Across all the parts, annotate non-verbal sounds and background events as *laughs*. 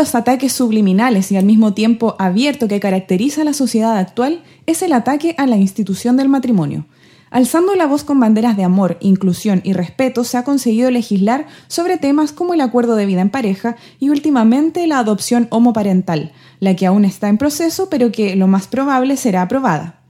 los ataques subliminales y al mismo tiempo abierto que caracteriza a la sociedad actual es el ataque a la institución del matrimonio. Alzando la voz con banderas de amor, inclusión y respeto, se ha conseguido legislar sobre temas como el acuerdo de vida en pareja y últimamente la adopción homoparental, la que aún está en proceso pero que lo más probable será aprobada.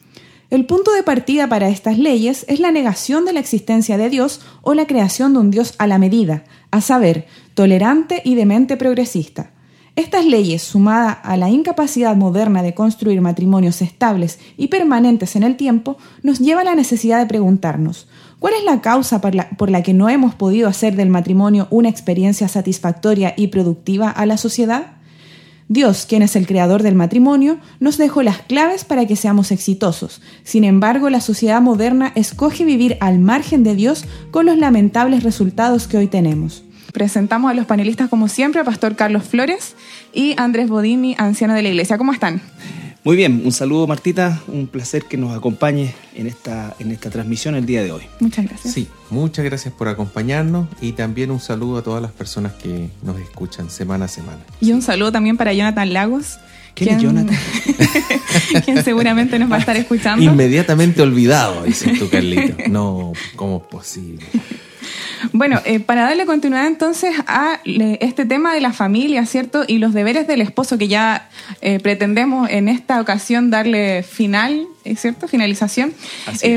El punto de partida para estas leyes es la negación de la existencia de Dios o la creación de un Dios a la medida, a saber, tolerante y de mente progresista. Estas leyes, sumadas a la incapacidad moderna de construir matrimonios estables y permanentes en el tiempo, nos lleva a la necesidad de preguntarnos, ¿cuál es la causa por la, por la, que no hemos podido hacer del matrimonio una experiencia satisfactoria y productiva a la sociedad? Dios, quien es el creador del matrimonio, nos dejó las claves para que seamos exitosos. Sin embargo, la sociedad moderna escoge vivir al margen de Dios con los lamentables resultados que hoy tenemos. Presentamos a los panelistas como siempre, a Pastor Carlos Flores y Andrés Bodini, anciano de la iglesia. ¿Cómo están? Muy bien, un saludo Martita, un placer que nos acompañe en esta, en esta transmisión el día de hoy. Muchas gracias. Sí, muchas gracias por acompañarnos y también un saludo a todas las personas que nos escuchan semana a semana. Y un saludo también para Jonathan Lagos. ¿Quién es Jonathan? *laughs* quien seguramente nos va a estar escuchando. Inmediatamente olvidado, dices tú, Carlito. No, ¿cómo es posible? Bueno, eh, para darle continuidad entonces a este tema de la familia, ¿cierto? Y los deberes del esposo que ya eh, pretendemos en esta ocasión darle final, ¿eh, ¿cierto? Finalización.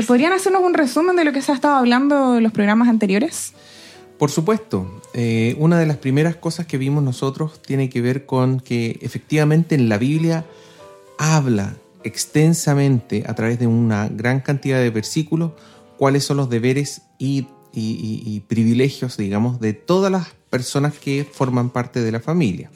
¿Podrían hacernos un resumen de lo que se ha estado hablando en los programas anteriores? Por supuesto. una de las primeras cosas que vimos nosotros tiene que ver con que efectivamente en la Biblia habla extensamente a través de una gran cantidad de versículos cuáles son los deberes y y, privilegios, digamos, de todas las personas que forman parte de la familia.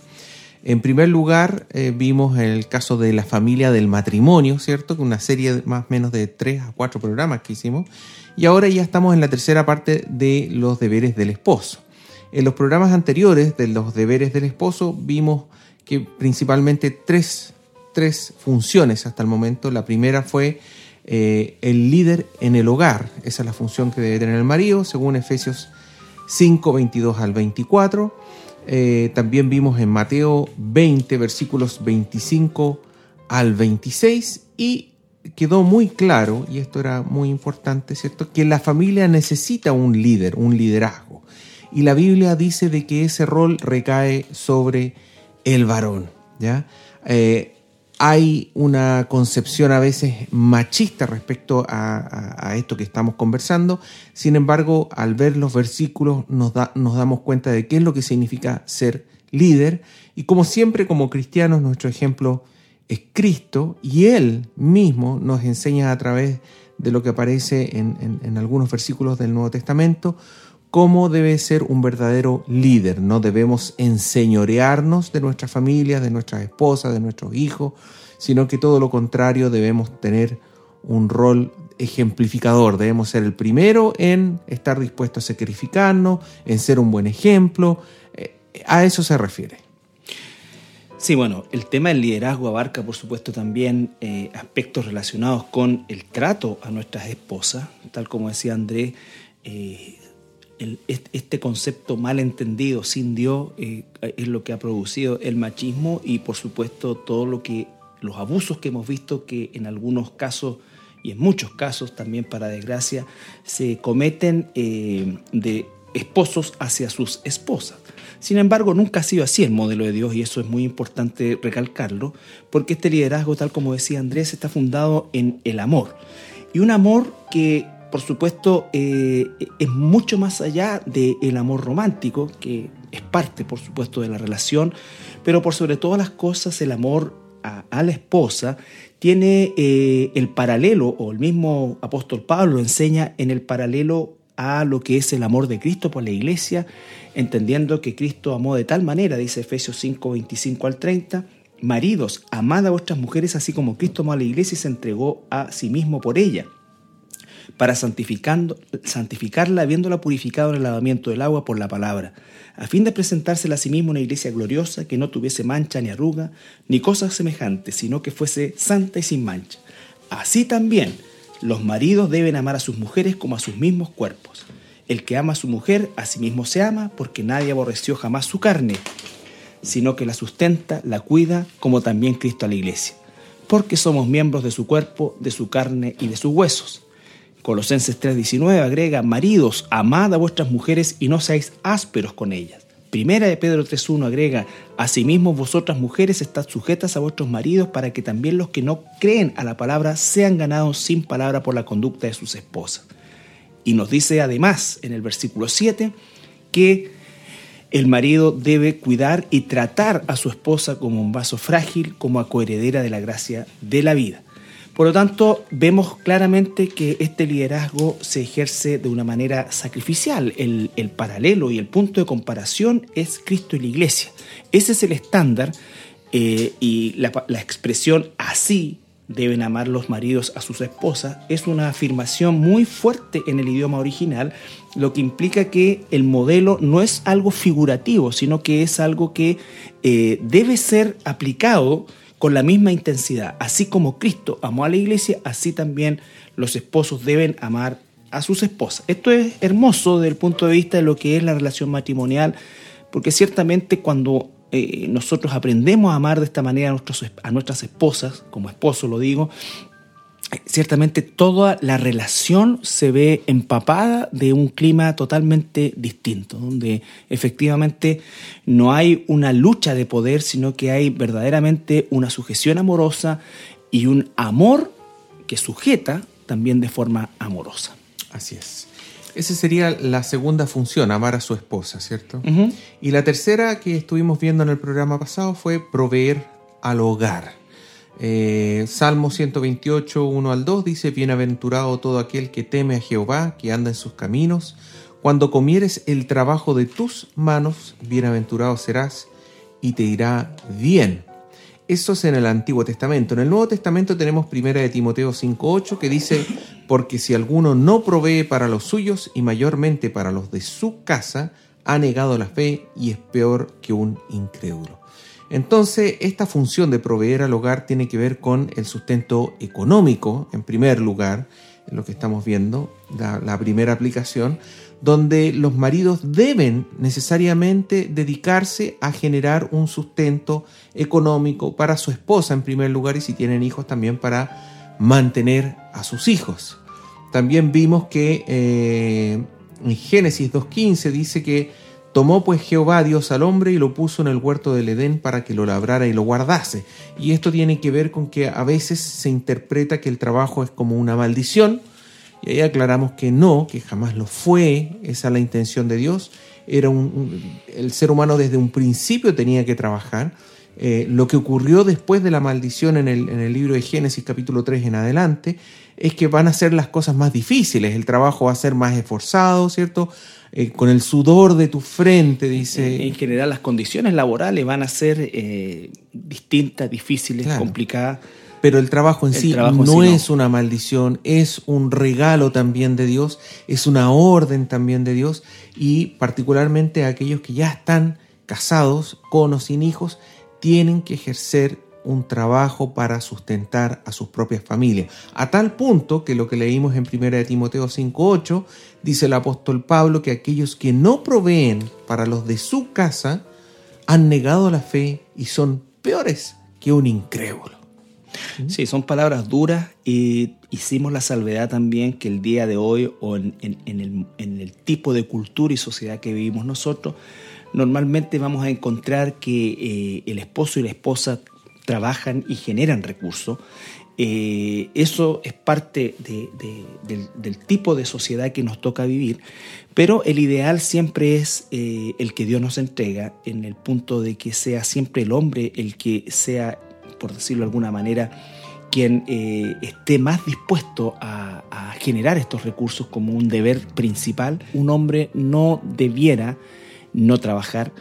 En primer lugar, eh, vimos el caso de la familia del matrimonio, ¿cierto? Una serie más o menos de tres a cuatro programas que hicimos. Y ahora ya estamos en la tercera parte de los deberes del esposo. En los programas anteriores de los deberes del esposo vimos que principalmente tres, tres funciones hasta el momento. La primera fue eh, el líder en el hogar. Esa es la función que debe tener el marido, según Efesios 5, 22 al 24. Eh, también vimos en Mateo 20, versículos 25 al 26, y quedó muy claro, y esto era muy importante, ¿cierto?, que la familia necesita un líder, un liderazgo. Y la Biblia dice de que ese rol recae sobre el varón, ¿ya? Eh, hay una concepción a veces machista respecto a, esto que estamos conversando. Sin embargo, al ver los versículos nos, damos cuenta de qué es lo que significa ser líder. Y como siempre, como cristianos, nuestro ejemplo es Cristo y Él mismo nos enseña a través de lo que aparece en algunos versículos del Nuevo Testamento cómo debe ser un verdadero líder. No debemos enseñorearnos de nuestras familias, de nuestras esposas, de nuestros hijos, sino que todo lo contrario debemos tener un rol ejemplificador. Debemos ser el primero en estar dispuestos a sacrificarnos, en ser un buen ejemplo. Eh, a eso se refiere. Sí, bueno, el tema del liderazgo abarca, por supuesto, también eh, aspectos relacionados con el trato a nuestras esposas, tal como decía Andrés. Eh, este concepto mal entendido sin Dios eh, es lo que ha producido el machismo y por supuesto todo lo que los abusos que hemos visto que en algunos casos y en muchos casos también para desgracia se cometen eh, de esposos hacia sus esposas. Sin embargo, nunca ha sido así el modelo de Dios y eso es muy importante recalcarlo, porque este liderazgo, tal como decía Andrés, está fundado en el amor. Y un amor que por supuesto, eh, es mucho más allá del amor romántico, que es parte, por supuesto, de la relación, pero por sobre todas las cosas, el amor a, la esposa tiene eh, el paralelo, o el mismo apóstol Pablo enseña en el paralelo a lo que es el amor de Cristo por la iglesia, entendiendo que Cristo amó de tal manera, dice Efesios 5, 25 al 30, Maridos, amad a vuestras mujeres así como Cristo amó a la iglesia y se entregó a sí mismo por ella para santificarla habiéndola purificado en el lavamiento del agua por la palabra, a fin de presentársela a sí mismo una iglesia gloriosa que no tuviese mancha ni arruga, ni cosas semejantes, sino que fuese santa y sin mancha. Así también los maridos deben amar a sus mujeres como a sus mismos cuerpos. El que ama a su mujer, a sí mismo se ama, porque nadie aborreció jamás su carne, sino que la sustenta, la cuida, como también Cristo a la iglesia, porque somos miembros de su cuerpo, de su carne y de sus huesos. Colosenses 3:19 agrega, maridos, amad a vuestras mujeres y no seáis ásperos con ellas. Primera de Pedro 3.1 agrega, Asimismo vosotras mujeres estad sujetas a vuestros maridos para que también los que no creen a la palabra sean ganados sin palabra por la conducta de sus esposas. Y nos dice además en el versículo 7 que el marido debe cuidar y tratar a su esposa como un vaso frágil, como a coheredera de la gracia de la vida. Por lo tanto, vemos claramente que este liderazgo se ejerce de una manera sacrificial. El, paralelo y el punto de comparación es Cristo y la iglesia. Ese es el estándar eh, y la, expresión así deben amar los maridos a sus esposas es una afirmación muy fuerte en el idioma original, lo que implica que el modelo no es algo figurativo, sino que es algo que eh, debe ser aplicado con la misma intensidad. Así como Cristo amó a la iglesia, así también los esposos deben amar a sus esposas. Esto es hermoso desde el punto de vista de lo que es la relación matrimonial, porque ciertamente cuando eh, nosotros aprendemos a amar de esta manera a, a nuestras esposas, como esposo lo digo, ciertamente toda la relación se ve empapada de un clima totalmente distinto, donde efectivamente no hay una lucha de poder, sino que hay verdaderamente una sujeción amorosa y un amor que sujeta también de forma amorosa. Así es. Esa sería la segunda función, amar a su esposa, ¿cierto? Y la tercera que estuvimos viendo en el programa pasado fue proveer al hogar. Eh, Salmo 128, 1 al 2 dice, Bienaventurado todo aquel que teme a Jehová, que anda en sus caminos. Cuando comieres el trabajo de tus manos, bienaventurado serás y te irá bien. Eso es en el Antiguo Testamento. En el Nuevo Testamento tenemos primera de Timoteo 5.8 que dice, porque si alguno no provee para los suyos y mayormente para los de su casa, ha negado la fe y es peor que un incrédulo. Entonces, esta función de proveer al hogar tiene que ver con el sustento económico, en primer lugar, lo que estamos viendo, la, primera aplicación, donde los maridos deben necesariamente dedicarse a generar un sustento económico para su esposa en primer lugar y si tienen hijos también para mantener a sus hijos. También vimos que eh, en Génesis 2.15 dice que Tomó pues Jehová Dios al hombre y lo puso en el huerto del Edén para que lo labrara y lo guardase. Y esto tiene que ver con que a veces se interpreta que el trabajo es como una maldición. Y ahí aclaramos que no, que jamás lo fue. Esa es la intención de Dios. Era un, el ser humano desde un principio tenía que trabajar. Eh, lo que ocurrió después de la maldición en el, en el libro de Génesis capítulo 3 en adelante es que van a ser las cosas más difíciles. El trabajo va a ser más esforzado, ¿cierto? Eh, con el sudor de tu frente, dice. En general, las condiciones laborales van a ser eh, distintas, difíciles, complicadas. Pero el trabajo en sí no es una maldición, es un regalo también de Dios, es una orden también de Dios y particularmente aquellos que ya están casados, con o sin hijos, tienen que ejercer un trabajo para sustentar a sus propias familias. A tal punto que lo que leímos en 1 Timoteo 5.8, dice el apóstol Pablo que aquellos que no proveen para los de su casa han negado la fe y son peores que un incrédulo. Sí, son palabras duras y hicimos la salvedad también que el día de hoy o en, el, tipo de cultura y sociedad que vivimos nosotros, normalmente vamos a encontrar que eh, el esposo y la esposa trabajan y generan recursos. Eh, eso es parte del, tipo de sociedad que nos toca vivir, pero el ideal siempre es eh, el que Dios nos entrega, en el punto de que sea siempre el hombre el que sea, por decirlo de alguna manera, quien eh, esté más dispuesto a, a generar estos recursos como un deber principal. Un hombre no debiera no trabajar,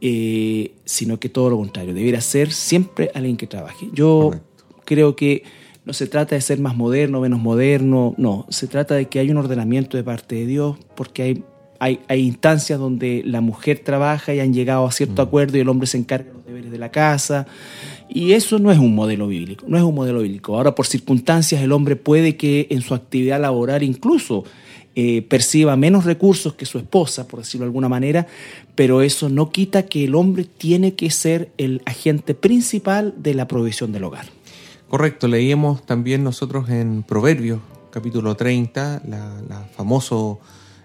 eh, sino que todo lo contrario, debiera ser siempre alguien que trabaje. Yo creo que no se trata de ser más moderno, menos moderno, no, se trata de que hay un ordenamiento de parte de Dios, porque hay, hay, hay instancias donde la mujer trabaja y han llegado a cierto mm. acuerdo y el hombre se encarga de los deberes de la casa. Y eso no es un modelo bíblico, no es un modelo bíblico. Ahora, por circunstancias, el hombre puede que en su actividad laboral incluso eh, perciba menos recursos que su esposa, por decirlo de alguna manera, pero eso no quita que el hombre tiene que ser el agente principal de la provisión del hogar. Correcto, leíamos también nosotros en Proverbios, capítulo 30, la, famosos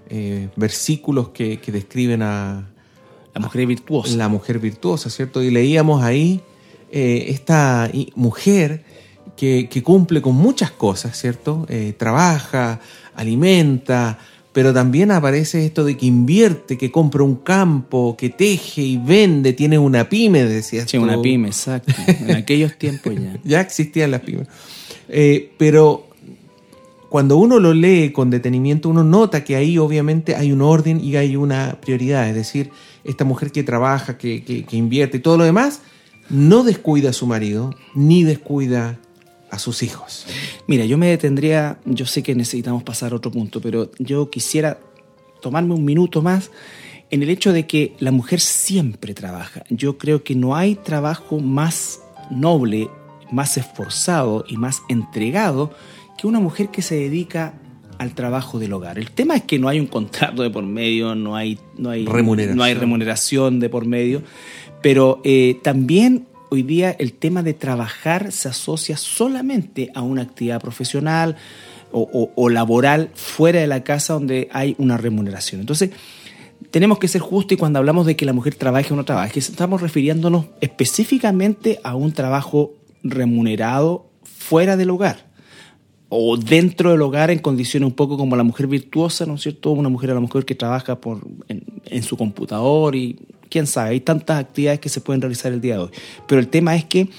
eh, versículos que, describen a... La mujer virtuosa. La mujer virtuosa, ¿cierto? Y leíamos ahí eh, esta mujer que, cumple con muchas cosas, ¿cierto? Eh, trabaja, alimenta, pero también aparece esto de que invierte, que compra un campo, que teje y vende, tiene una pyme, decías sí, una pyme, exacto. En *laughs* aquellos tiempos ya. ya existían las pymes. Eh, pero cuando uno lo lee con detenimiento, uno nota que ahí obviamente hay un orden y hay una prioridad. Es decir, esta mujer que trabaja, que, que, que invierte y todo lo demás, no descuida a su marido, ni descuida a sus hijos. Mira, yo me detendría, yo sé que necesitamos pasar a otro punto, pero yo quisiera tomarme un minuto más en el hecho de que la mujer siempre trabaja. Yo creo que no hay trabajo más noble, más esforzado y más entregado que una mujer que se dedica al trabajo del hogar. El tema es que no hay un contrato de por medio, no hay, no hay, remuneración. No hay remuneración de por medio, pero eh, también hoy día el tema de trabajar se asocia solamente a una actividad profesional o, laboral fuera de la casa donde hay una remuneración. Entonces, tenemos que ser justos y cuando hablamos de que la mujer trabaje o no trabaje, estamos refiriéndonos específicamente a un trabajo remunerado fuera del hogar o dentro del hogar en condiciones un poco como la mujer virtuosa, ¿no es cierto? Una mujer a la mujer que trabaja por, en su computador y quién sabe, hay tantas actividades que se pueden realizar el día de hoy. Pero el tema es que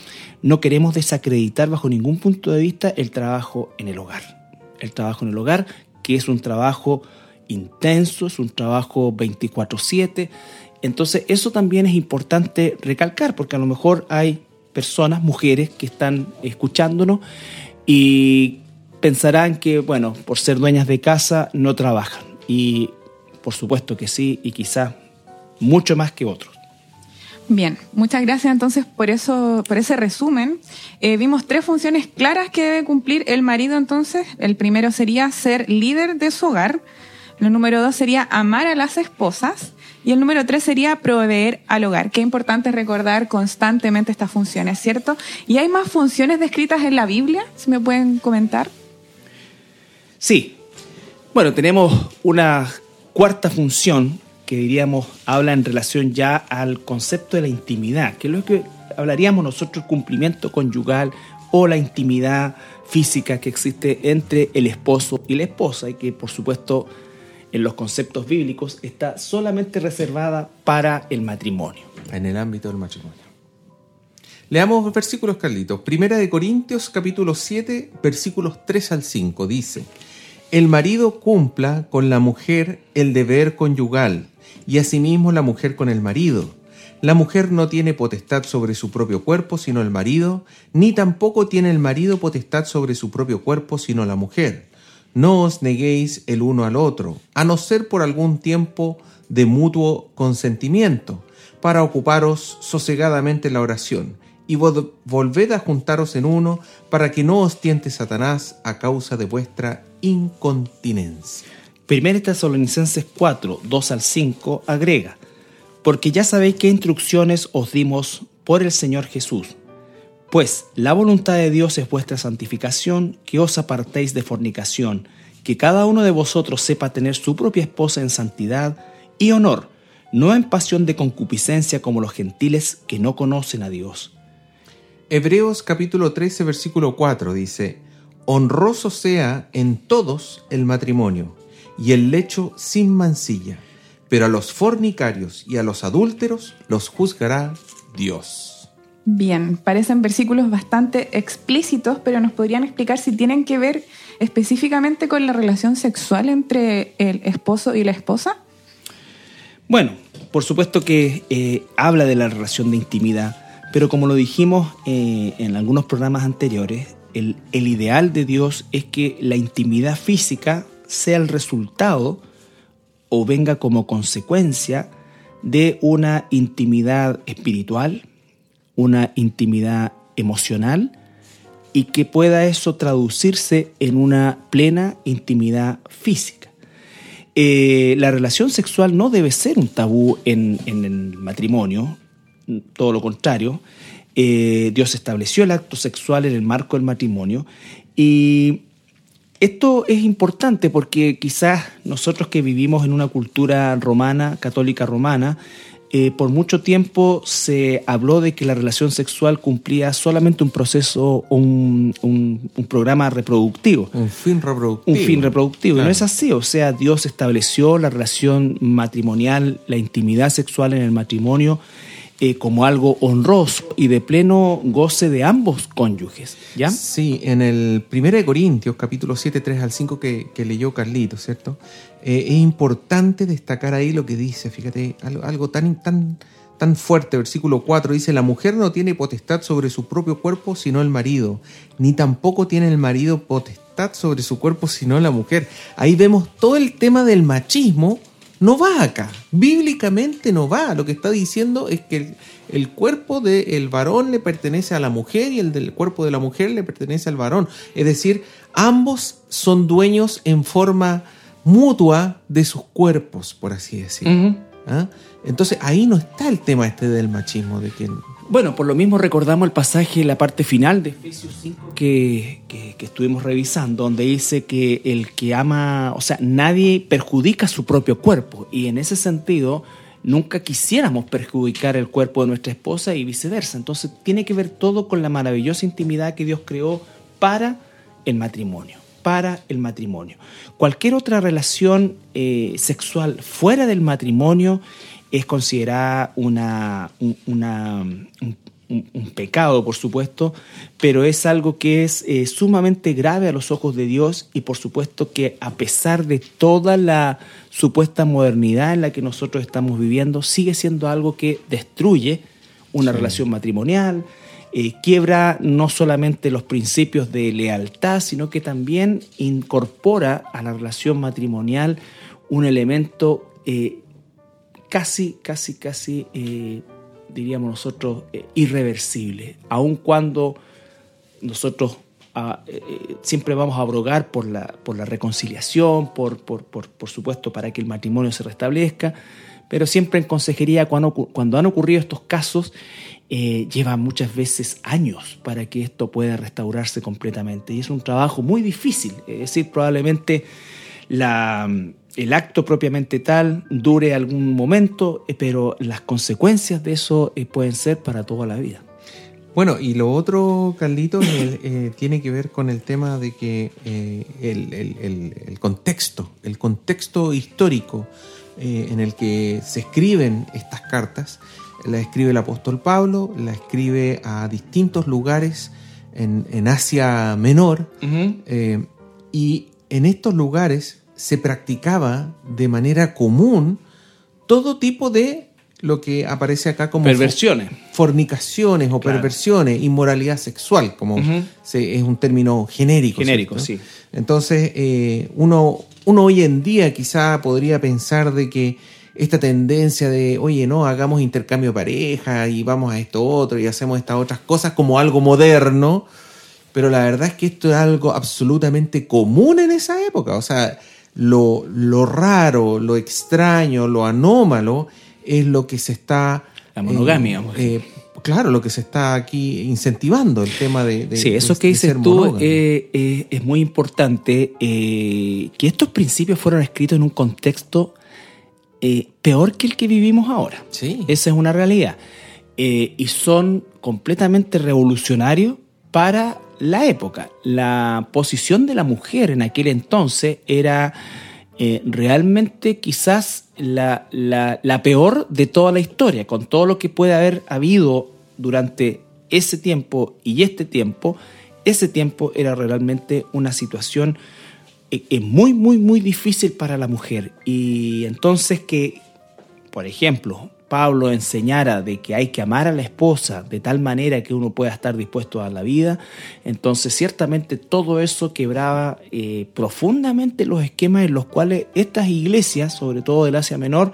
no queremos desacreditar bajo ningún punto de vista el trabajo en el hogar. El trabajo en el hogar, que es un trabajo intenso, es un trabajo 24/7. Entonces eso también es importante recalcar, porque a lo mejor hay personas, mujeres, que están escuchándonos y pensarán que, bueno, por ser dueñas de casa no trabajan. Y por supuesto que sí, y quizás mucho más que otros. Bien, muchas gracias entonces por eso, por ese resumen. Eh, vimos tres funciones claras que debe cumplir el marido entonces. El primero sería ser líder de su hogar. El número dos sería amar a las esposas. Y el número tres sería proveer al hogar. Qué importante recordar constantemente estas funciones, ¿cierto? ¿Y hay más funciones descritas en la Biblia? Si me pueden comentar. Sí. Bueno, tenemos una cuarta función que diríamos habla en relación ya al concepto de la intimidad, que es lo que hablaríamos nosotros, cumplimiento conyugal o la intimidad física que existe entre el esposo y la esposa y que por supuesto en los conceptos bíblicos está solamente reservada para el matrimonio. En el ámbito del matrimonio. Leamos versículos, Carlitos. Primera de Corintios capítulo 7, versículos 3 al 5 dice, El marido cumpla con la mujer el deber conyugal y asimismo la mujer con el marido. La mujer no tiene potestad sobre su propio cuerpo sino el marido, ni tampoco tiene el marido potestad sobre su propio cuerpo sino la mujer. No os neguéis el uno al otro, a no ser por algún tiempo de mutuo consentimiento, para ocuparos sosegadamente en la oración, y volved a juntaros en uno, para que no os tiente Satanás a causa de vuestra incontinencia. 1 Tesalonicenses 4, 2 al 5 agrega, porque ya sabéis qué instrucciones os dimos por el Señor Jesús. Pues la voluntad de Dios es vuestra santificación, que os apartéis de fornicación, que cada uno de vosotros sepa tener su propia esposa en santidad y honor, no en pasión de concupiscencia como los gentiles que no conocen a Dios. Hebreos capítulo 13 versículo 4 dice, Honroso sea en todos el matrimonio y el lecho sin mancilla, pero a los fornicarios y a los adúlteros los juzgará Dios. Bien, parecen versículos bastante explícitos, pero nos podrían explicar si tienen que ver específicamente con la relación sexual entre el esposo y la esposa. Bueno, por supuesto que eh, habla de la relación de intimidad, pero como lo dijimos eh, en algunos programas anteriores, el, ideal de Dios es que la intimidad física sea el resultado o venga como consecuencia de una intimidad espiritual, una intimidad emocional y que pueda eso traducirse en una plena intimidad física. eh, la relación sexual no debe ser un tabú en, el matrimonio, todo lo contrario. Eh, Dios estableció el acto sexual en el marco del matrimonio y esto es importante porque quizás nosotros que vivimos en una cultura romana, católica romana, eh, por mucho tiempo se habló de que la relación sexual cumplía solamente un proceso, un, un, programa reproductivo. Un fin reproductivo. Un fin reproductivo. Y no es así. O sea, Dios estableció la relación matrimonial, la intimidad sexual en el matrimonio eh, como algo honroso y de pleno goce de ambos cónyuges. ¿ya? Sí, en el 1 Corintios, capítulo 7, 3 al 5 que, leyó Carlito, ¿cierto? Eh, es importante destacar ahí lo que dice, fíjate, algo, tan, tan, tan fuerte. Versículo 4 dice, la mujer no tiene potestad sobre su propio cuerpo sino el marido, ni tampoco tiene el marido potestad sobre su cuerpo sino la mujer. Ahí vemos todo el tema del machismo no va acá. Bíblicamente no va. Lo que está diciendo es que el, cuerpo del varón le pertenece a la mujer y el del cuerpo de la mujer le pertenece al varón. Es decir, ambos son dueños en forma mutua de sus cuerpos, por así decirlo. ¿Ah? Entonces ahí no está el tema este del machismo, de que bueno, por lo mismo recordamos el pasaje, la parte final de Efesios 5 que, estuvimos revisando, donde dice que el que ama, o sea, nadie perjudica su propio cuerpo. Y en ese sentido, nunca quisiéramos perjudicar el cuerpo de nuestra esposa y viceversa. Entonces, tiene que ver todo con la maravillosa intimidad que Dios creó para el matrimonio para el matrimonio. Cualquier otra relación eh, sexual fuera del matrimonio es considerada una, un, pecado, por supuesto, pero es algo que es eh, sumamente grave a los ojos de Dios y por supuesto que a pesar de toda la supuesta modernidad en la que nosotros estamos viviendo, sigue siendo algo que destruye una relación matrimonial, eh, quiebra no solamente los principios de lealtad, sino que también incorpora a la relación matrimonial un elemento eh, casi, casi, casi, eh, diríamos nosotros, irreversible, aun cuando nosotros ah, siempre vamos a abrogar por la, por la reconciliación, por, por, por, supuesto, para que el matrimonio se restablezca, pero siempre en consejería, cuando, cuando han ocurrido estos casos, lleva muchas veces años para que esto pueda restaurarse completamente. Y es un trabajo muy difícil, es decir, probablemente la el acto propiamente tal dure algún momento, eh, pero las consecuencias de eso eh, pueden ser para toda la vida. Bueno, y lo otro, Carlito, *coughs* eh, tiene que ver con el tema de que el, contexto, el contexto histórico en el que se escriben estas cartas, la escribe el apóstol Pablo, la escribe a distintos lugares en, Asia Menor, y en estos lugares se practicaba de manera común todo tipo de lo que aparece acá como perversiones, fornicaciones o perversiones, inmoralidad sexual, como es un término genérico. Genérico, sí. Entonces, eh, uno, uno hoy en día quizá podría pensar de que esta tendencia de, oye, no, hagamos intercambio de pareja y vamos a esto otro y hacemos estas otras cosas como algo moderno, pero la verdad es que esto es algo absolutamente común en esa época. O sea, lo, raro, lo extraño, lo anómalo es lo que se está... La monogamia. Eh, claro, lo que se está aquí incentivando, el tema de... sí, eso que dices tú eh, eh, es muy importante, que estos principios fueron escritos en un contexto peor que el que vivimos ahora. Sí. Esa es una realidad. y son completamente revolucionarios para la época. La posición de la mujer en aquel entonces era eh, realmente quizás la, peor de toda la historia, con todo lo que puede haber habido durante ese tiempo y este tiempo, ese tiempo era realmente una situación eh, muy, muy, muy difícil para la mujer. Y entonces que, por ejemplo, Pablo enseñara de que hay que amar a la esposa de tal manera que uno pueda estar dispuesto a la vida, entonces ciertamente todo eso quebraba eh, profundamente los esquemas en los cuales estas iglesias, sobre todo del Asia Menor,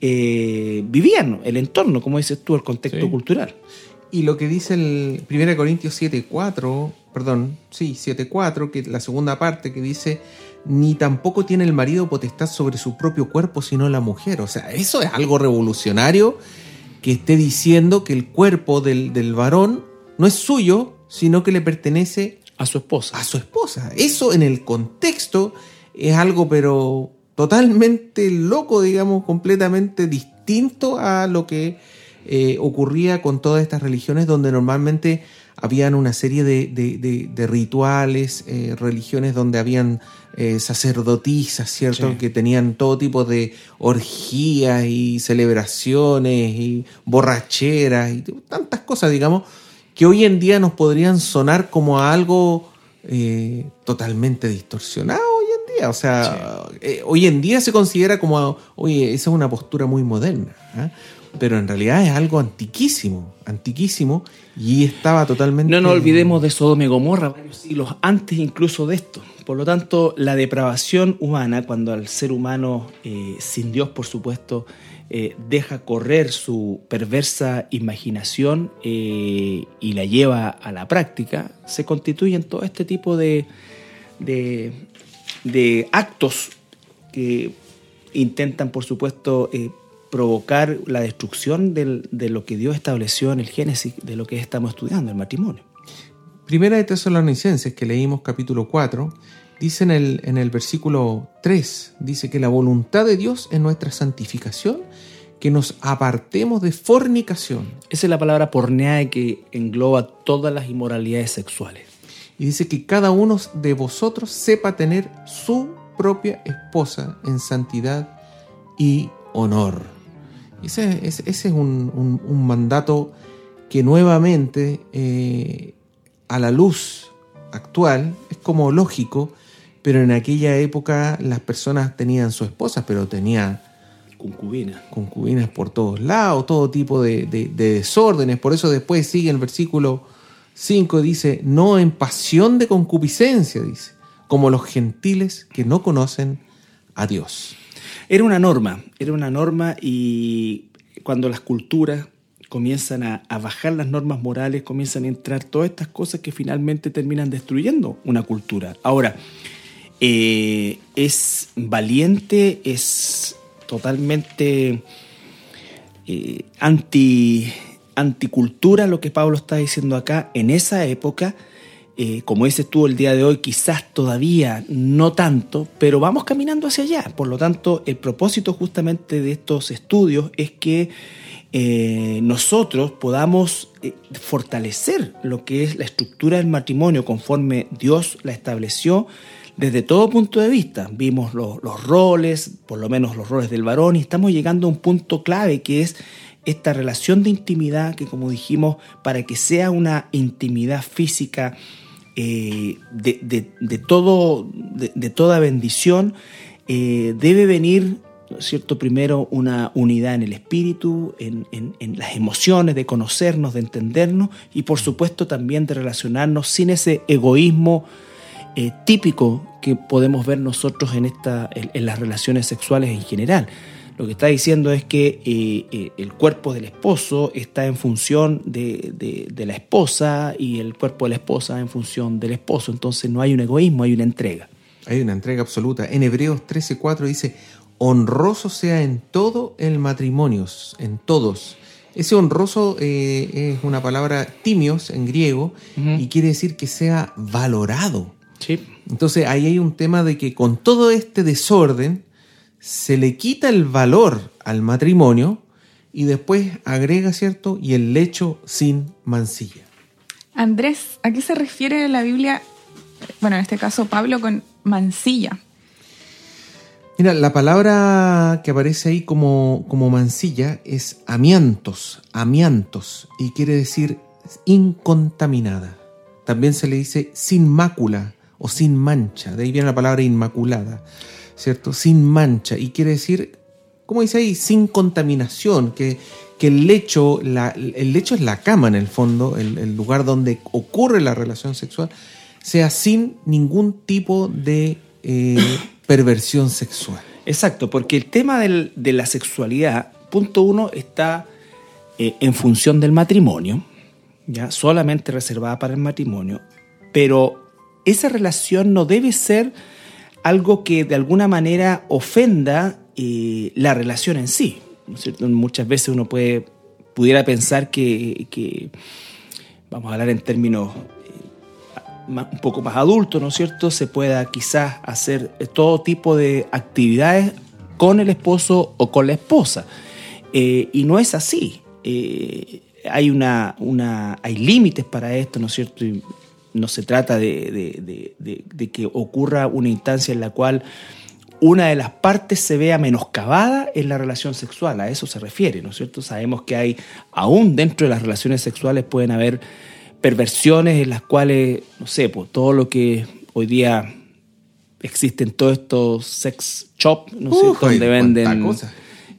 eh, vivían, el entorno, como dices tú, el contexto cultural. Y lo que dice el 1 Corintios 7.4, perdón, sí, 7.4, que la segunda parte que dice, ni tampoco tiene el marido potestad sobre su propio cuerpo, sino la mujer. O sea, eso es algo revolucionario que esté diciendo que el cuerpo del, del varón no es suyo, sino que le pertenece a su esposa. A su esposa. Eso en el contexto es algo pero totalmente loco, digamos, completamente distinto a lo que eh, ocurría con todas estas religiones donde normalmente habían una serie de, rituales, eh, religiones donde habían eh, sacerdotisas, ¿cierto? Que tenían todo tipo de orgías y celebraciones y borracheras y tantas cosas, digamos, que hoy en día nos podrían sonar como a algo totalmente distorsionado en. O sea, hoy en día se considera como, oye, esa es una postura muy moderna. ¿ah? pero en realidad es algo antiquísimo, antiquísimo, y estaba totalmente... No nos olvidemos de Sodoma y Gomorra, varios siglos antes incluso de esto. Por lo tanto, la depravación humana, cuando al ser humano, eh, sin Dios por supuesto, eh, deja correr su perversa imaginación eh, y la lleva a la práctica, se constituyen todo este tipo de, de, de actos que intentan, por supuesto, provocar la destrucción de lo que Dios estableció en el Génesis, de lo que estamos estudiando, el matrimonio. Primera de Tesalonicenses, que leímos capítulo 4, dice en el, en el versículo 3, dice que la voluntad de Dios es nuestra santificación, que nos apartemos de fornicación. Esa es la palabra pornea que engloba todas las inmoralidades sexuales. Y dice que cada uno de vosotros sepa tener su propia esposa en santidad y honor. Ese, es un, mandato que nuevamente, eh, a la luz actual, es como lógico, pero en aquella época las personas tenían su esposa, pero tenían concubinas. Concubinas por todos lados, todo tipo de, desórdenes. Por eso después sigue el versículo 5, dice, no en pasión de concupiscencia, dice, como los gentiles que no conocen a Dios. Era una norma, era una norma y cuando las culturas comienzan a, bajar las normas morales, comienzan a entrar todas estas cosas que finalmente terminan destruyendo una cultura. Ahora, eh, es valiente, es totalmente eh, anti, anticultura lo que Pablo está diciendo acá en esa época eh, como dices tú el día de hoy, quizás todavía no tanto, pero vamos caminando hacia allá. Por lo tanto, el propósito justamente de estos estudios es que eh, nosotros podamos eh, fortalecer lo que es la estructura del matrimonio conforme Dios la estableció desde todo punto de vista. Vimos los, los roles, por lo menos los roles del varón, y estamos llegando a un punto clave que es esta relación de intimidad que como dijimos, para que sea una intimidad física eh, de, todo, de, toda bendición, eh, debe venir, cierto?, primero una unidad en el espíritu, en, las emociones, de conocernos, de entendernos y por supuesto también de relacionarnos sin ese egoísmo eh, típico que podemos ver nosotros en, esta, en las relaciones sexuales en general. Lo que está diciendo es que eh, eh, el cuerpo del esposo está en función de, la esposa y el cuerpo de la esposa en función del esposo. Entonces no hay un egoísmo, hay una entrega. Hay una entrega absoluta. En Hebreos 13:4 dice, honroso sea en todo el matrimonio, en todos. Ese honroso eh, es una palabra timios en griego y quiere decir que sea valorado. Sí. Entonces ahí hay un tema de que con todo este desorden, se le quita el valor al matrimonio y después agrega, ¿cierto? Y el lecho sin mancilla. Andrés, ¿a qué se refiere la Biblia, bueno, en este caso Pablo, con mancilla? Mira, la palabra que aparece ahí como, como mancilla es amiantos, amiantos, y quiere decir incontaminada. También se le dice sin mácula o sin mancha, de ahí viene la palabra inmaculada. ¿Cierto? Sin mancha. Y quiere decir, como dice ahí, sin contaminación, que, que el, lecho, el lecho es la cama en el fondo, el, lugar donde ocurre la relación sexual, sea sin ningún tipo de eh, *coughs* perversión sexual. Exacto, porque el tema de la sexualidad, punto uno, está eh, en función del matrimonio, ya solamente reservada para el matrimonio, pero esa relación no debe ser algo que de alguna manera ofenda la relación en sí. Muchas veces uno puede, pudiera pensar que, vamos a hablar en términos un poco más adultos, ¿no es cierto?, se pueda quizás hacer todo tipo de actividades con el esposo o con la esposa. y no es así hay, una, hay límites para esto, ¿no es cierto? No se trata de, que ocurra una instancia en la cual una de las partes se vea menoscabada en la relación sexual, a eso se refiere, ¿no es cierto? Sabemos que hay, aún dentro de las relaciones sexuales pueden haber perversiones en las cuales, no sé, pues todo lo que hoy día existen todos estos sex shop, ¿no es cierto? Donde venden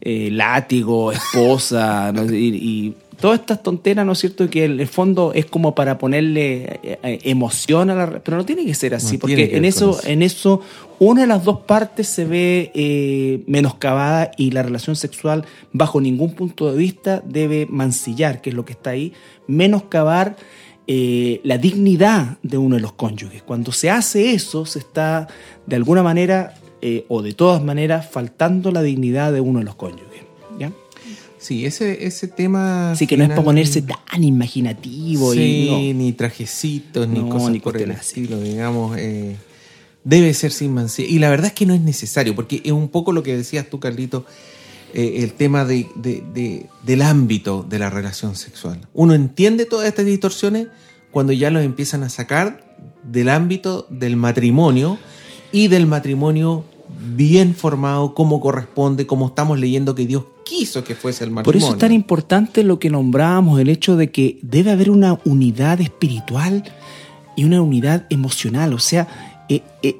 eh, látigo, esposa, y todas estas tonteras, ¿no es cierto? Que en el fondo es como para ponerle eh, eh, emoción a la... Pero no tiene que ser así, porque en eso, en eso una de las dos partes se ve eh, menoscabada y la relación sexual bajo ningún punto de vista debe mancillar, que es lo que está ahí, menoscabar la dignidad de uno de los cónyuges. Cuando se hace eso, se está de alguna manera o de todas maneras faltando la dignidad de uno de los cónyuges. Sí, ese, ese tema. Sí, que no es para ponerse tan imaginativo. y ni trajecitos, ni cosas por el estilo, digamos. Eh, debe ser sin mancilla. Y la verdad es que no es necesario, porque es un poco lo que decías tú, Carlito, eh, el tema de, del ámbito de la relación sexual. Uno entiende todas estas distorsiones cuando ya los empiezan a sacar del ámbito del matrimonio y del matrimonio bien formado, como corresponde, como estamos leyendo que Dios quiso que fuese el matrimonio. Por eso es tan importante lo que nombrábamos, el hecho de que debe haber una unidad espiritual y una unidad emocional. O sea, eh, eh,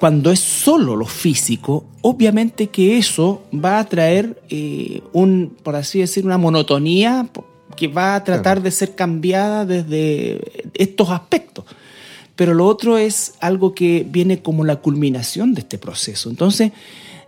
cuando es solo lo físico, obviamente que eso va a traer eh, un, por así decir, una monotonía que va a tratar de ser cambiada desde estos aspectos pero lo otro es algo que viene como la culminación de este proceso. Entonces,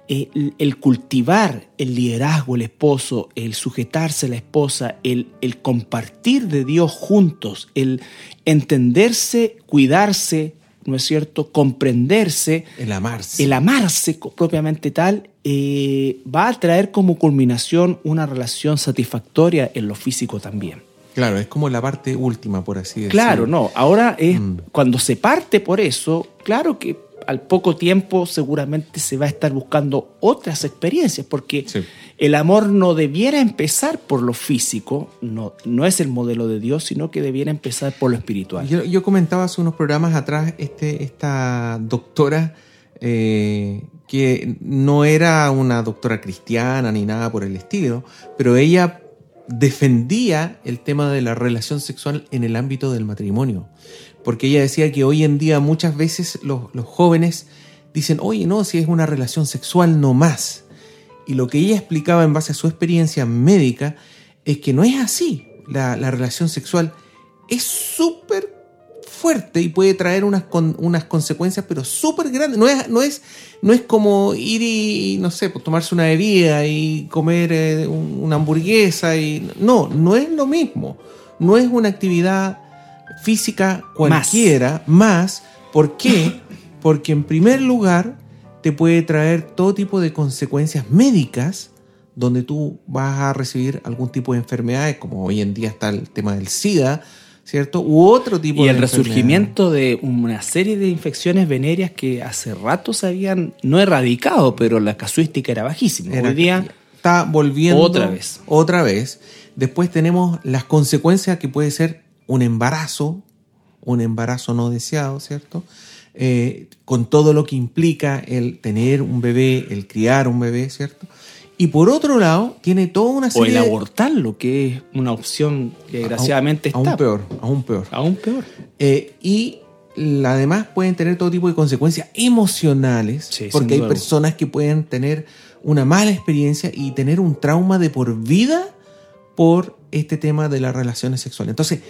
eh, el, cultivar el liderazgo, el esposo, el sujetarse a la esposa, el, el compartir de Dios juntos, el entenderse, cuidarse, ¿no es cierto? Comprenderse. El amarse. El amarse propiamente tal, eh, va a traer como culminación una relación satisfactoria en lo físico también. Claro, es como la parte última, por así decirlo. Claro, no. Ahora es mm. cuando se parte por eso, claro que al poco tiempo seguramente se va a estar buscando otras experiencias, porque el amor no debiera empezar por lo físico, no, no es el modelo de Dios, sino que debiera empezar por lo espiritual. Yo, comentaba hace unos programas atrás este, esta doctora eh, que no era una doctora cristiana ni nada por el estilo, pero ella defendía el tema de la relación sexual en el ámbito del matrimonio, porque ella decía que hoy en día muchas veces los, jóvenes dicen, oye, no, si es una relación sexual no más. Y lo que ella explicaba en base a su experiencia médica es que no es así. La, la relación sexual es súper fuerte y puede traer unas, unas consecuencias, pero súper grandes. No es, no, es, no es como ir y, no sé, pues, tomarse una bebida y comer eh, una hamburguesa. y No, no es lo mismo. No es una actividad física cualquiera, más. ¿Por qué? *laughs* Porque en primer lugar te puede traer todo tipo de consecuencias médicas donde tú vas a recibir algún tipo de enfermedades, como hoy en día está el tema del SIDA, ¿cierto? U otro tipo y de. Y el resurgimiento de una serie de infecciones venéreas que hace rato se habían, no erradicado, pero la casuística era bajísima. Hoy día. Está volviendo. Otra vez. Otra vez. Después tenemos las consecuencias que puede ser un embarazo, un embarazo no deseado, ¿cierto? Eh, con todo lo que implica el tener un bebé, el criar un bebé, ¿cierto? Y por otro lado, tiene toda una serie. O el abortarlo, que es una opción que desgraciadamente está. Aún peor, aún peor. Aún peor. Eh, y además pueden tener todo tipo de consecuencias emocionales, porque hay personas que pueden tener una mala experiencia y tener un trauma de por vida por este tema de las relaciones sexuales. Entonces,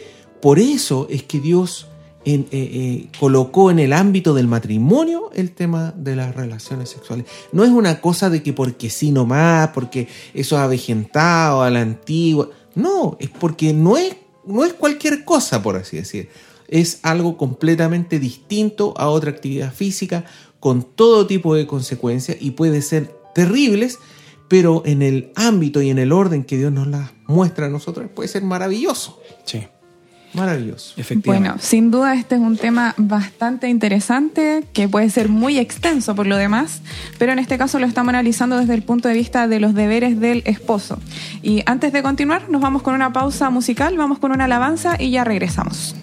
por eso es que Dios eh, eh, colocó en el ámbito del matrimonio el tema de las relaciones sexuales. No es una cosa de que porque sí nomás, porque eso es avejentado a la antigua. No, es porque no es, no es cualquier cosa, por así decir. Es algo completamente distinto a otra actividad física, con todo tipo de consecuencias y puede ser terribles, pero en el ámbito y en el orden que Dios nos las muestra a nosotros puede ser maravilloso. Sí. Maravilloso. Efectivamente. Bueno, sin duda este es un tema bastante interesante que puede ser muy extenso por lo demás, pero en este caso lo estamos analizando desde el punto de vista de los deberes del esposo. Y antes de continuar, nos vamos con una pausa musical, vamos con una alabanza y ya regresamos.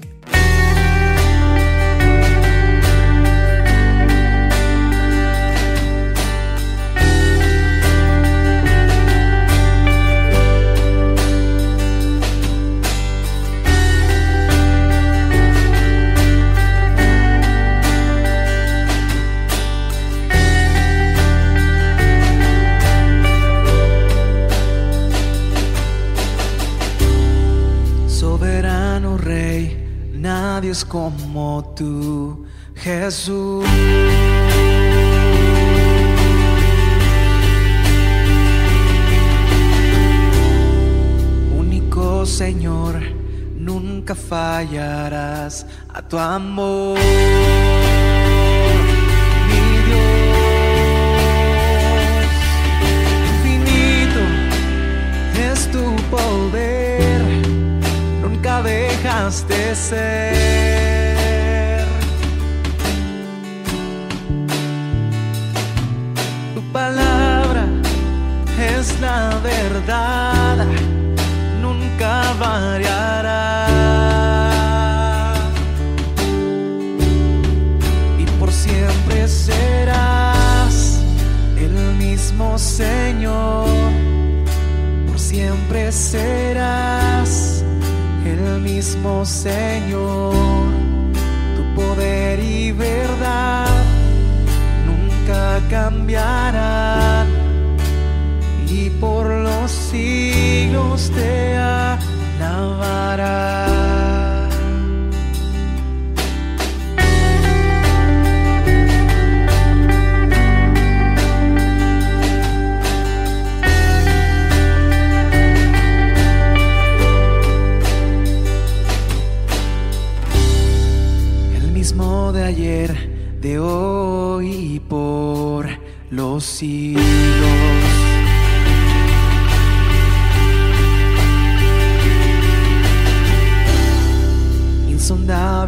Como tú, Jesús. Único Señor, nunca fallarás a tu amor. Dejas de ser. la verdad nunca variará. Y por siempre serás el mismo Señor. Por siempre serás Señor. Tu poder y verdad nunca cambiarán y por los siglos te alabará. Siglos.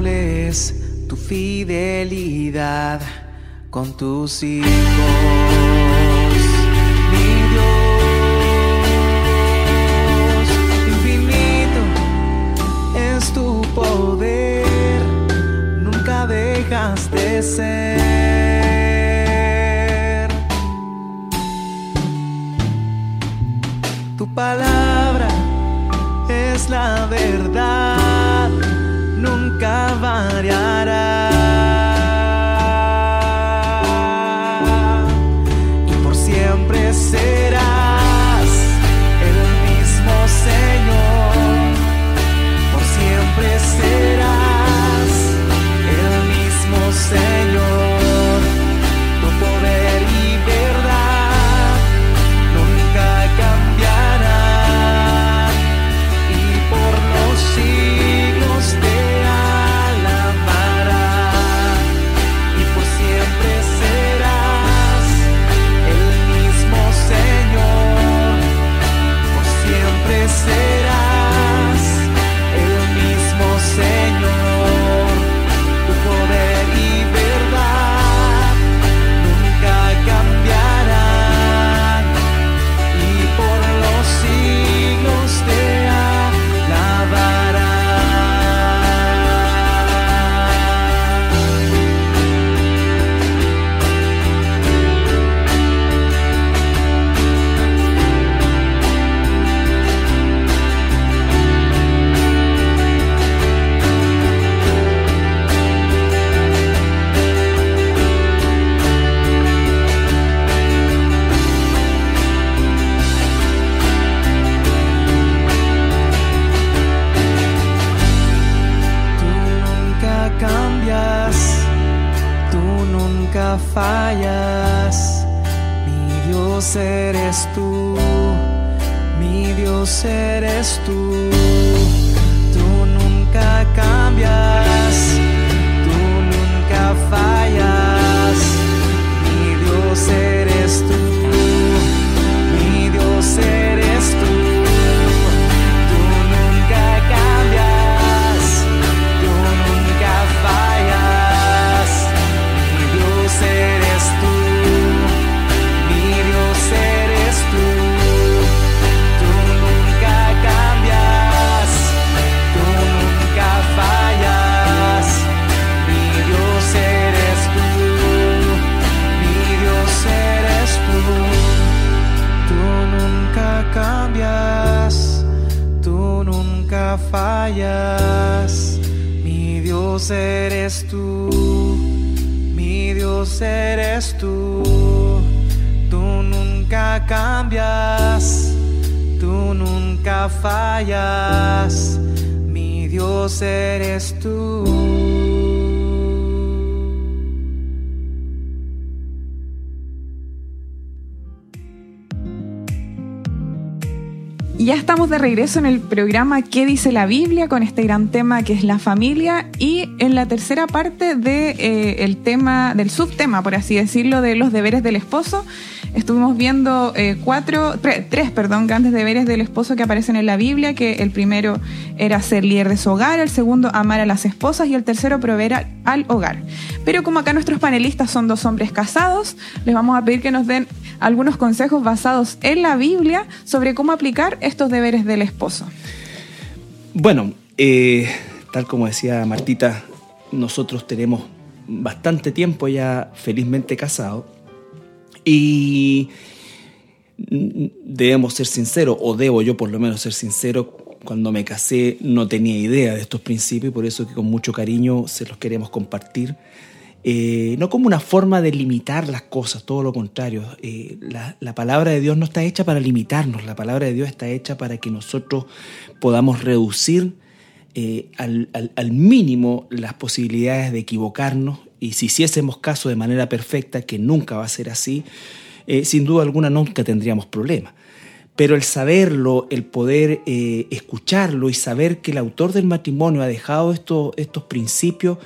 es tu fidelidad con tus hijos. Mi Dios, infinito es tu poder, nunca dejas de ser. Fallas. Mi Dios eres tú, mi Dios eres tú. Tú nunca cambias, tú nunca fallas. Mi Dios eres tú. Ya estamos de regreso en el programa ¿Qué dice la Biblia? con este gran tema que es la familia y en la tercera parte de, eh, el tema, del subtema, por así decirlo, de los deberes del esposo. Estuvimos viendo eh, cuatro, tres, perdón, grandes deberes del esposo que aparecen en la Biblia, que el primero era ser líder de su hogar, el segundo amar a las esposas y el tercero proveer al hogar. Pero como acá nuestros panelistas son dos hombres casados, les vamos a pedir que nos den algunos consejos basados en la Biblia sobre cómo aplicar deberes del esposo. Bueno, eh, tal como decía Martita, nosotros tenemos bastante tiempo ya felizmente casados y debemos ser sinceros, o debo yo por lo menos ser sincero, cuando me casé no tenía idea de estos principios y por eso que con mucho cariño se los queremos compartir. Eh, no como una forma de limitar las cosas, todo lo contrario. Eh, la, palabra de Dios no está hecha para limitarnos, la palabra de Dios está hecha para que nosotros podamos reducir eh, al, mínimo las posibilidades de equivocarnos y si hiciésemos caso de manera perfecta, que nunca va a ser así, sin duda alguna nunca tendríamos problemas. Pero el saberlo, el poder escucharlo y saber que el autor del matrimonio ha dejado estos principios,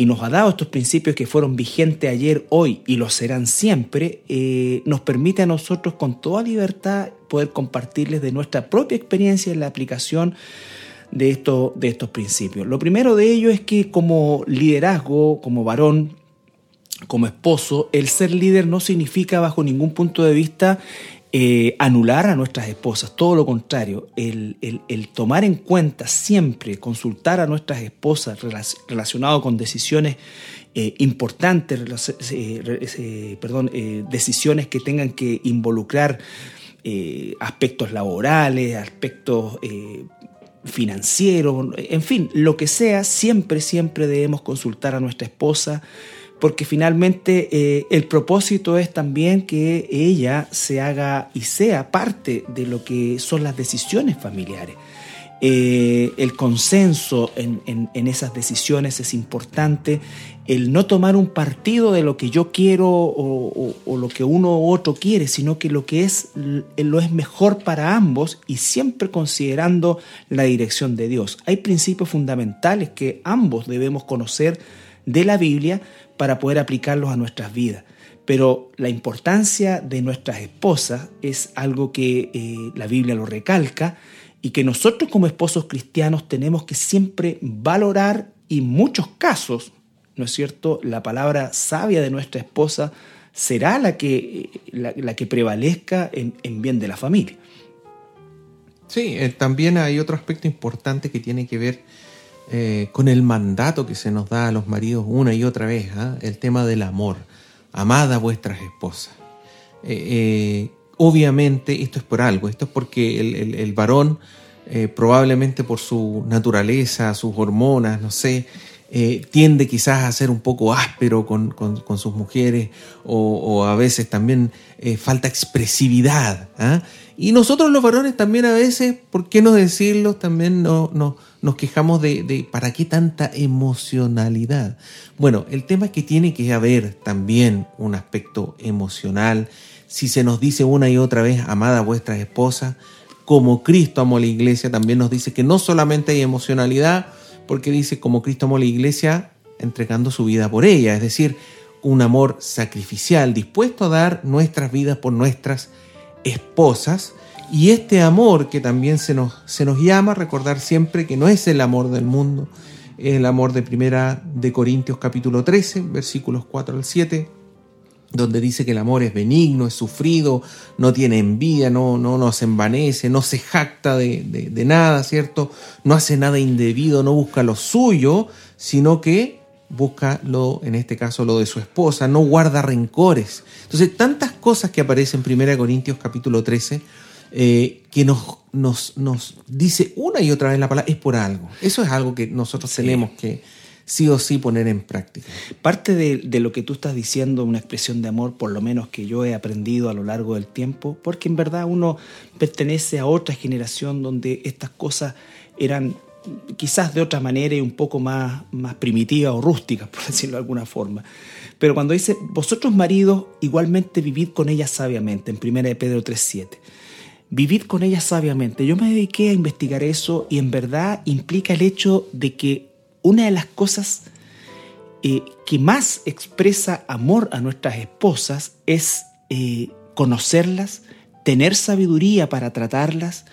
y nos ha dado estos principios que fueron vigentes ayer, hoy y lo serán siempre, eh, nos permite a nosotros con toda libertad poder compartirles de nuestra propia experiencia en la aplicación de, de estos principios. Lo primero de ello es que como liderazgo, como varón, como esposo, el ser líder no significa bajo ningún punto de vista eh, anular a nuestras esposas, todo lo contrario, el, tomar en cuenta siempre, consultar a nuestras esposas relacionado con decisiones eh, importantes, eh, perdón, decisiones que tengan que involucrar aspectos laborales, aspectos financieros, en fin, lo que sea, siempre, siempre debemos consultar a nuestra esposa porque finalmente eh, el propósito es también que ella se haga y sea parte de lo que son las decisiones familiares. Eh, el consenso en, esas decisiones es importante, el no tomar un partido de lo que yo quiero o, lo que uno u otro quiere, sino que lo que es lo es mejor para ambos y siempre considerando la dirección de Dios. Hay principios fundamentales que ambos debemos conocer de la Biblia para poder aplicarlos a nuestras vidas. Pero la importancia de nuestras esposas es algo que eh, la Biblia lo recalca y que nosotros como esposos cristianos tenemos que siempre valorar y en muchos casos, ¿no es cierto?, la palabra sabia de nuestra esposa será la que, la, que prevalezca en, bien de la familia. Sí, eh, también hay otro aspecto importante que tiene que ver eh, con el mandato que se nos da a los maridos una y otra vez, ¿ah? el tema del amor. Amad a vuestras esposas. Eh, eh, obviamente esto es por algo, esto es porque el, varón, probablemente por su naturaleza, sus hormonas, no sé, tiende quizás a ser un poco áspero con, sus mujeres o, a veces también falta expresividad. ¿ah? Y nosotros los varones también a veces, ¿por qué no decirlo? También no, no, nos quejamos de, para qué tanta emocionalidad. Bueno, el tema es que tiene que haber también un aspecto emocional. Si se nos dice una y otra vez, amada vuestra esposa, como Cristo amó la iglesia, también nos dice que no solamente hay emocionalidad, porque dice como Cristo amó la iglesia entregando su vida por ella, es decir, un amor sacrificial, dispuesto a dar nuestras vidas por nuestras esposas y este amor que también se nos, se nos llama, recordar siempre que no es el amor del mundo, es el amor de primera de Corintios capítulo 13, versículos 4 al 7, donde dice que el amor es benigno, es sufrido, no tiene envidia, no, no nos envanece, no se jacta de, de nada, ¿cierto? No hace nada indebido, no busca lo suyo, sino que busca lo, en este caso, lo de su esposa, no guarda rencores. Entonces, tantas cosas que aparecen en 1 Corintios capítulo 13 eh, que nos, nos, nos, dice una y otra vez la palabra, es por algo. Eso es algo que nosotros tenemos que sí o sí poner en práctica. Parte de, de, lo que tú estás diciendo, una expresión de amor, por lo menos que yo he aprendido a lo largo del tiempo, porque en verdad uno pertenece a otra generación donde estas cosas eran quizás de otra manera y un poco más, más primitivas o rústicas, *laughs* por decirlo de alguna forma. Pero cuando dice, vosotros maridos, igualmente vivid con ella sabiamente, en 1 de Pedro 3.7. Vivid con ella sabiamente. Yo me dediqué a investigar eso y en verdad implica el hecho de que una de las cosas eh, que más expresa amor a nuestras esposas es eh, conocerlas, tener sabiduría para tratarlas,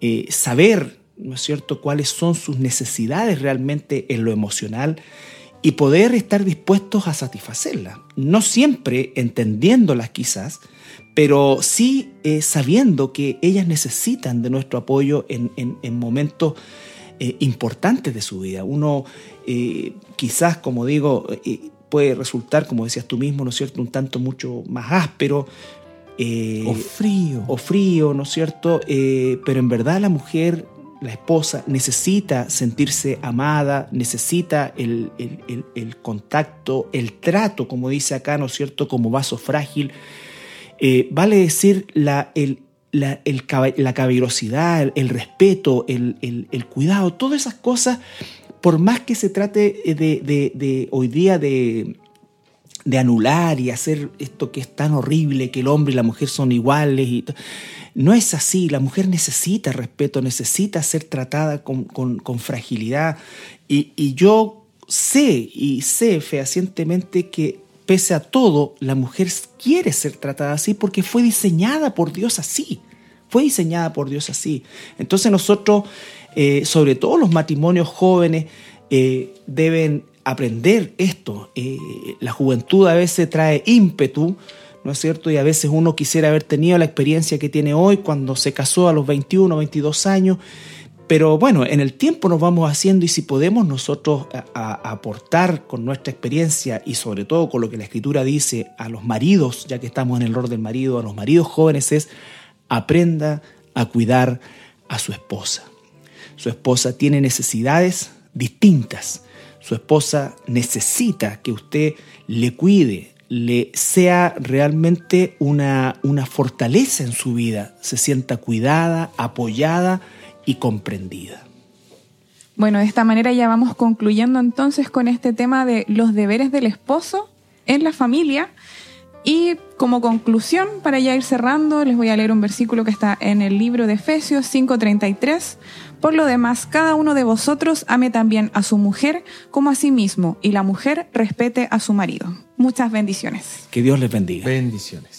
eh, saber, ¿no es cierto?, cuáles son sus necesidades realmente en lo emocional y poder estar dispuestos a satisfacerlas. No siempre entendiéndolas quizás, pero sí eh, sabiendo que ellas necesitan de nuestro apoyo en, momentos eh, importantes de su vida. Uno eh, quizás, como digo, puede resultar, como decías tú mismo, ¿no es cierto?, un tanto mucho más áspero. o frío. O frío, ¿no es cierto? pero en verdad la mujer la esposa necesita sentirse amada, necesita el, contacto, el trato, como dice acá, ¿no es cierto?, como vaso frágil. Eh, vale decir la, la, la el, respeto, el, cuidado, todas esas cosas, por más que se trate de, de hoy día de, de anular y hacer esto que es tan horrible, que el hombre y la mujer son iguales. Y no es así, la mujer necesita respeto, necesita ser tratada con, fragilidad. Y, yo sé y sé fehacientemente que pese a todo, la mujer quiere ser tratada así porque fue diseñada por Dios así. Fue diseñada por Dios así. Entonces nosotros, eh, sobre todo los matrimonios jóvenes, eh, deben aprender esto. Eh, la juventud a veces trae ímpetu, ¿no es cierto? Y a veces uno quisiera haber tenido la experiencia que tiene hoy cuando se casó a los 21, 22 años. Pero bueno, en el tiempo nos vamos haciendo y si podemos nosotros aportar con nuestra experiencia y sobre todo con lo que la escritura dice a los maridos, ya que estamos en el rol del marido, a los maridos jóvenes es aprenda a cuidar a su esposa. Su esposa tiene necesidades distintas su esposa necesita que usted le cuide, le sea realmente una, una fortaleza en su vida, se sienta cuidada, apoyada y comprendida. Bueno, de esta manera ya vamos concluyendo entonces con este tema de los deberes del esposo en la familia. Y como conclusión, para ya ir cerrando, les voy a leer un versículo que está en el libro de Efesios 5:33. Por lo demás, cada uno de vosotros ame también a su mujer como a sí mismo, y la mujer respete a su marido. Muchas bendiciones. Que Dios les bendiga. Bendiciones.